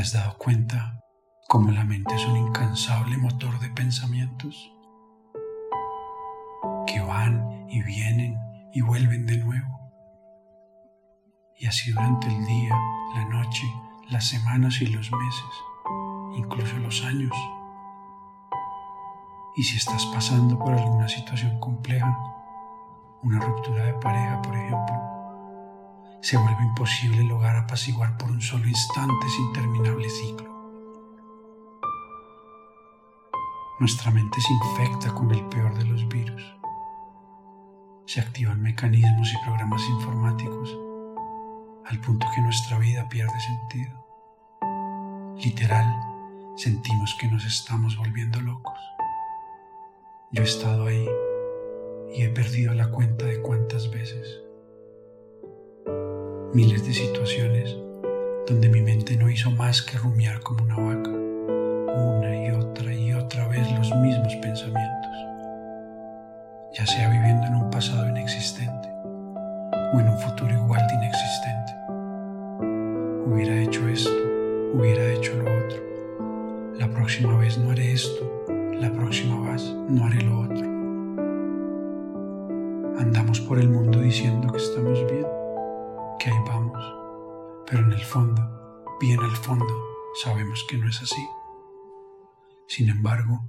has dado cuenta cómo la mente es un incansable motor de pensamientos que van y vienen y vuelven de nuevo? Y así durante el día, la noche, las semanas y los meses, incluso los años. Y si estás pasando por alguna situación compleja, una ruptura de pareja, por ejemplo, se vuelve imposible lograr apaciguar por un solo instante ese interminable ciclo. Nuestra mente se infecta con el peor de los virus. Se activan mecanismos y programas informáticos al punto que nuestra vida pierde sentido. Literal, sentimos que nos estamos volviendo locos. Yo he estado ahí y he perdido la cuenta de cuántas veces miles de situaciones donde mi mente no hizo más que rumiar como una vaca, una y otra y otra vez los mismos pensamientos, ya sea viviendo en un pasado inexistente o en un futuro igual de inexistente. Hubiera hecho esto, hubiera hecho lo otro. La próxima vez no haré esto, la próxima vez no haré lo otro. Andamos por el mundo diciendo que estamos bien que ahí vamos, pero en el fondo, bien al fondo, sabemos que no es así. Sin embargo,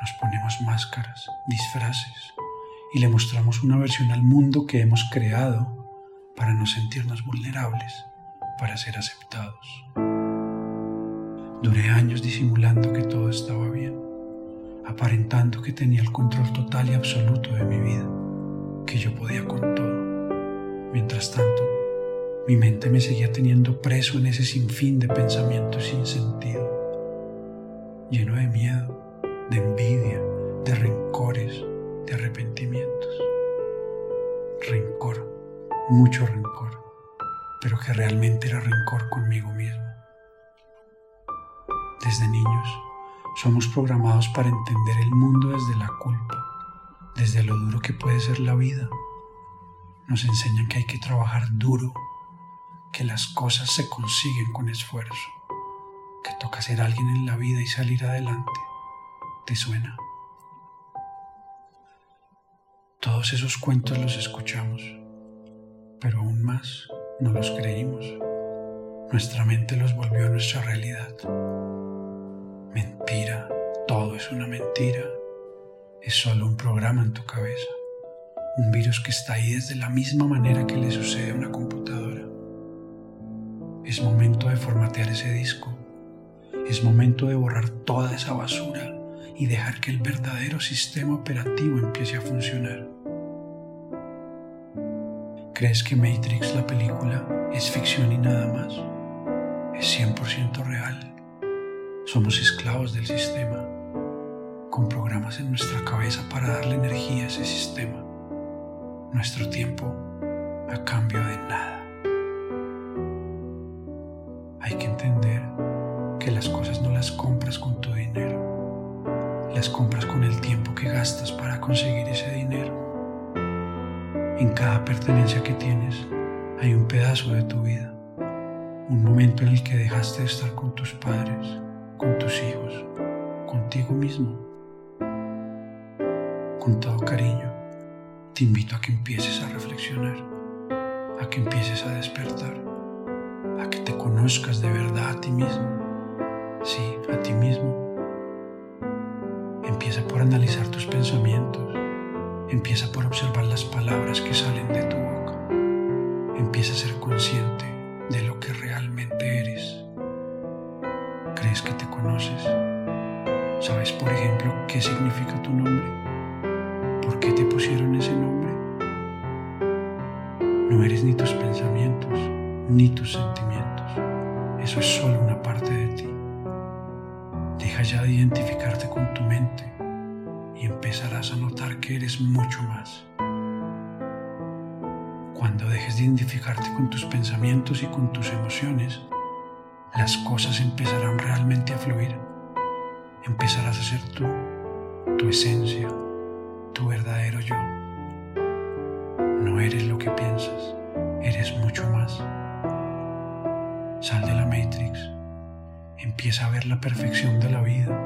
nos ponemos máscaras, disfraces y le mostramos una versión al mundo que hemos creado para no sentirnos vulnerables, para ser aceptados. Duré años disimulando que todo estaba bien, aparentando que tenía el control total y absoluto de mi vida, que yo podía con todo. Mientras tanto, mi mente me seguía teniendo preso en ese sinfín de pensamientos sin sentido, lleno de miedo, de envidia, de rencores, de arrepentimientos. Rencor, mucho rencor, pero que realmente era rencor conmigo mismo. Desde niños somos programados para entender el mundo desde la culpa, desde lo duro que puede ser la vida. Nos enseñan que hay que trabajar duro que las cosas se consiguen con esfuerzo, que toca ser alguien en la vida y salir adelante. ¿Te suena? Todos esos cuentos los escuchamos, pero aún más no los creímos. Nuestra mente los volvió a nuestra realidad. Mentira, todo es una mentira. Es solo un programa en tu cabeza, un virus que está ahí desde la misma manera que le sucede a una computadora. Es momento de formatear ese disco. Es momento de borrar toda esa basura y dejar que el verdadero sistema operativo empiece a funcionar. ¿Crees que Matrix, la película, es ficción y nada más? Es 100% real. Somos esclavos del sistema, con programas en nuestra cabeza para darle energía a ese sistema. Nuestro tiempo a cambio de nada. Hay que entender que las cosas no las compras con tu dinero, las compras con el tiempo que gastas para conseguir ese dinero. En cada pertenencia que tienes hay un pedazo de tu vida, un momento en el que dejaste de estar con tus padres, con tus hijos, contigo mismo. Con todo cariño, te invito a que empieces a reflexionar, a que empieces a despertar a que te conozcas de verdad a ti mismo. Sí, a ti mismo. Empieza por analizar tus pensamientos. Empieza por observar las palabras que salen de tu boca. Empieza a ser consciente de lo que realmente eres. ¿Crees que te conoces? ¿Sabes, por ejemplo, qué significa tu nombre? ¿Por qué te pusieron ese nombre? No eres ni tus pensamientos ni tus sentimientos. Eso es solo una parte de ti. Deja ya de identificarte con tu mente y empezarás a notar que eres mucho más. Cuando dejes de identificarte con tus pensamientos y con tus emociones, las cosas empezarán realmente a fluir. Empezarás a ser tú, tu esencia, tu verdadero yo. No eres lo que piensas, eres mucho más. Sal de la Matrix. Empieza a ver la perfección de la vida.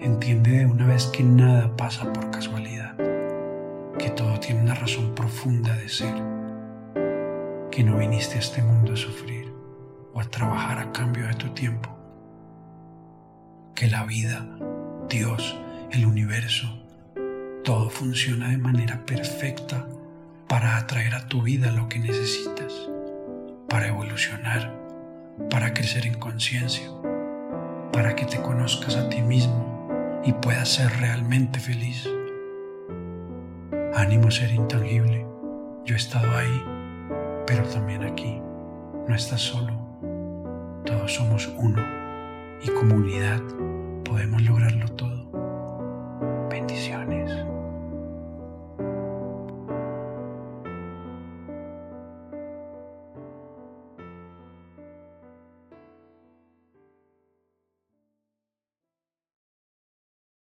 Entiende de una vez que nada pasa por casualidad, que todo tiene una razón profunda de ser, que no viniste a este mundo a sufrir o a trabajar a cambio de tu tiempo, que la vida, Dios, el universo, todo funciona de manera perfecta para atraer a tu vida lo que necesitas, para evolucionar, para crecer en conciencia, para que te conozcas a ti mismo y puedas ser realmente feliz. Ánimo ser intangible. Yo he estado ahí, pero también aquí. No estás solo. Todos somos uno y como unidad podemos lograrlo todo. Bendiciones.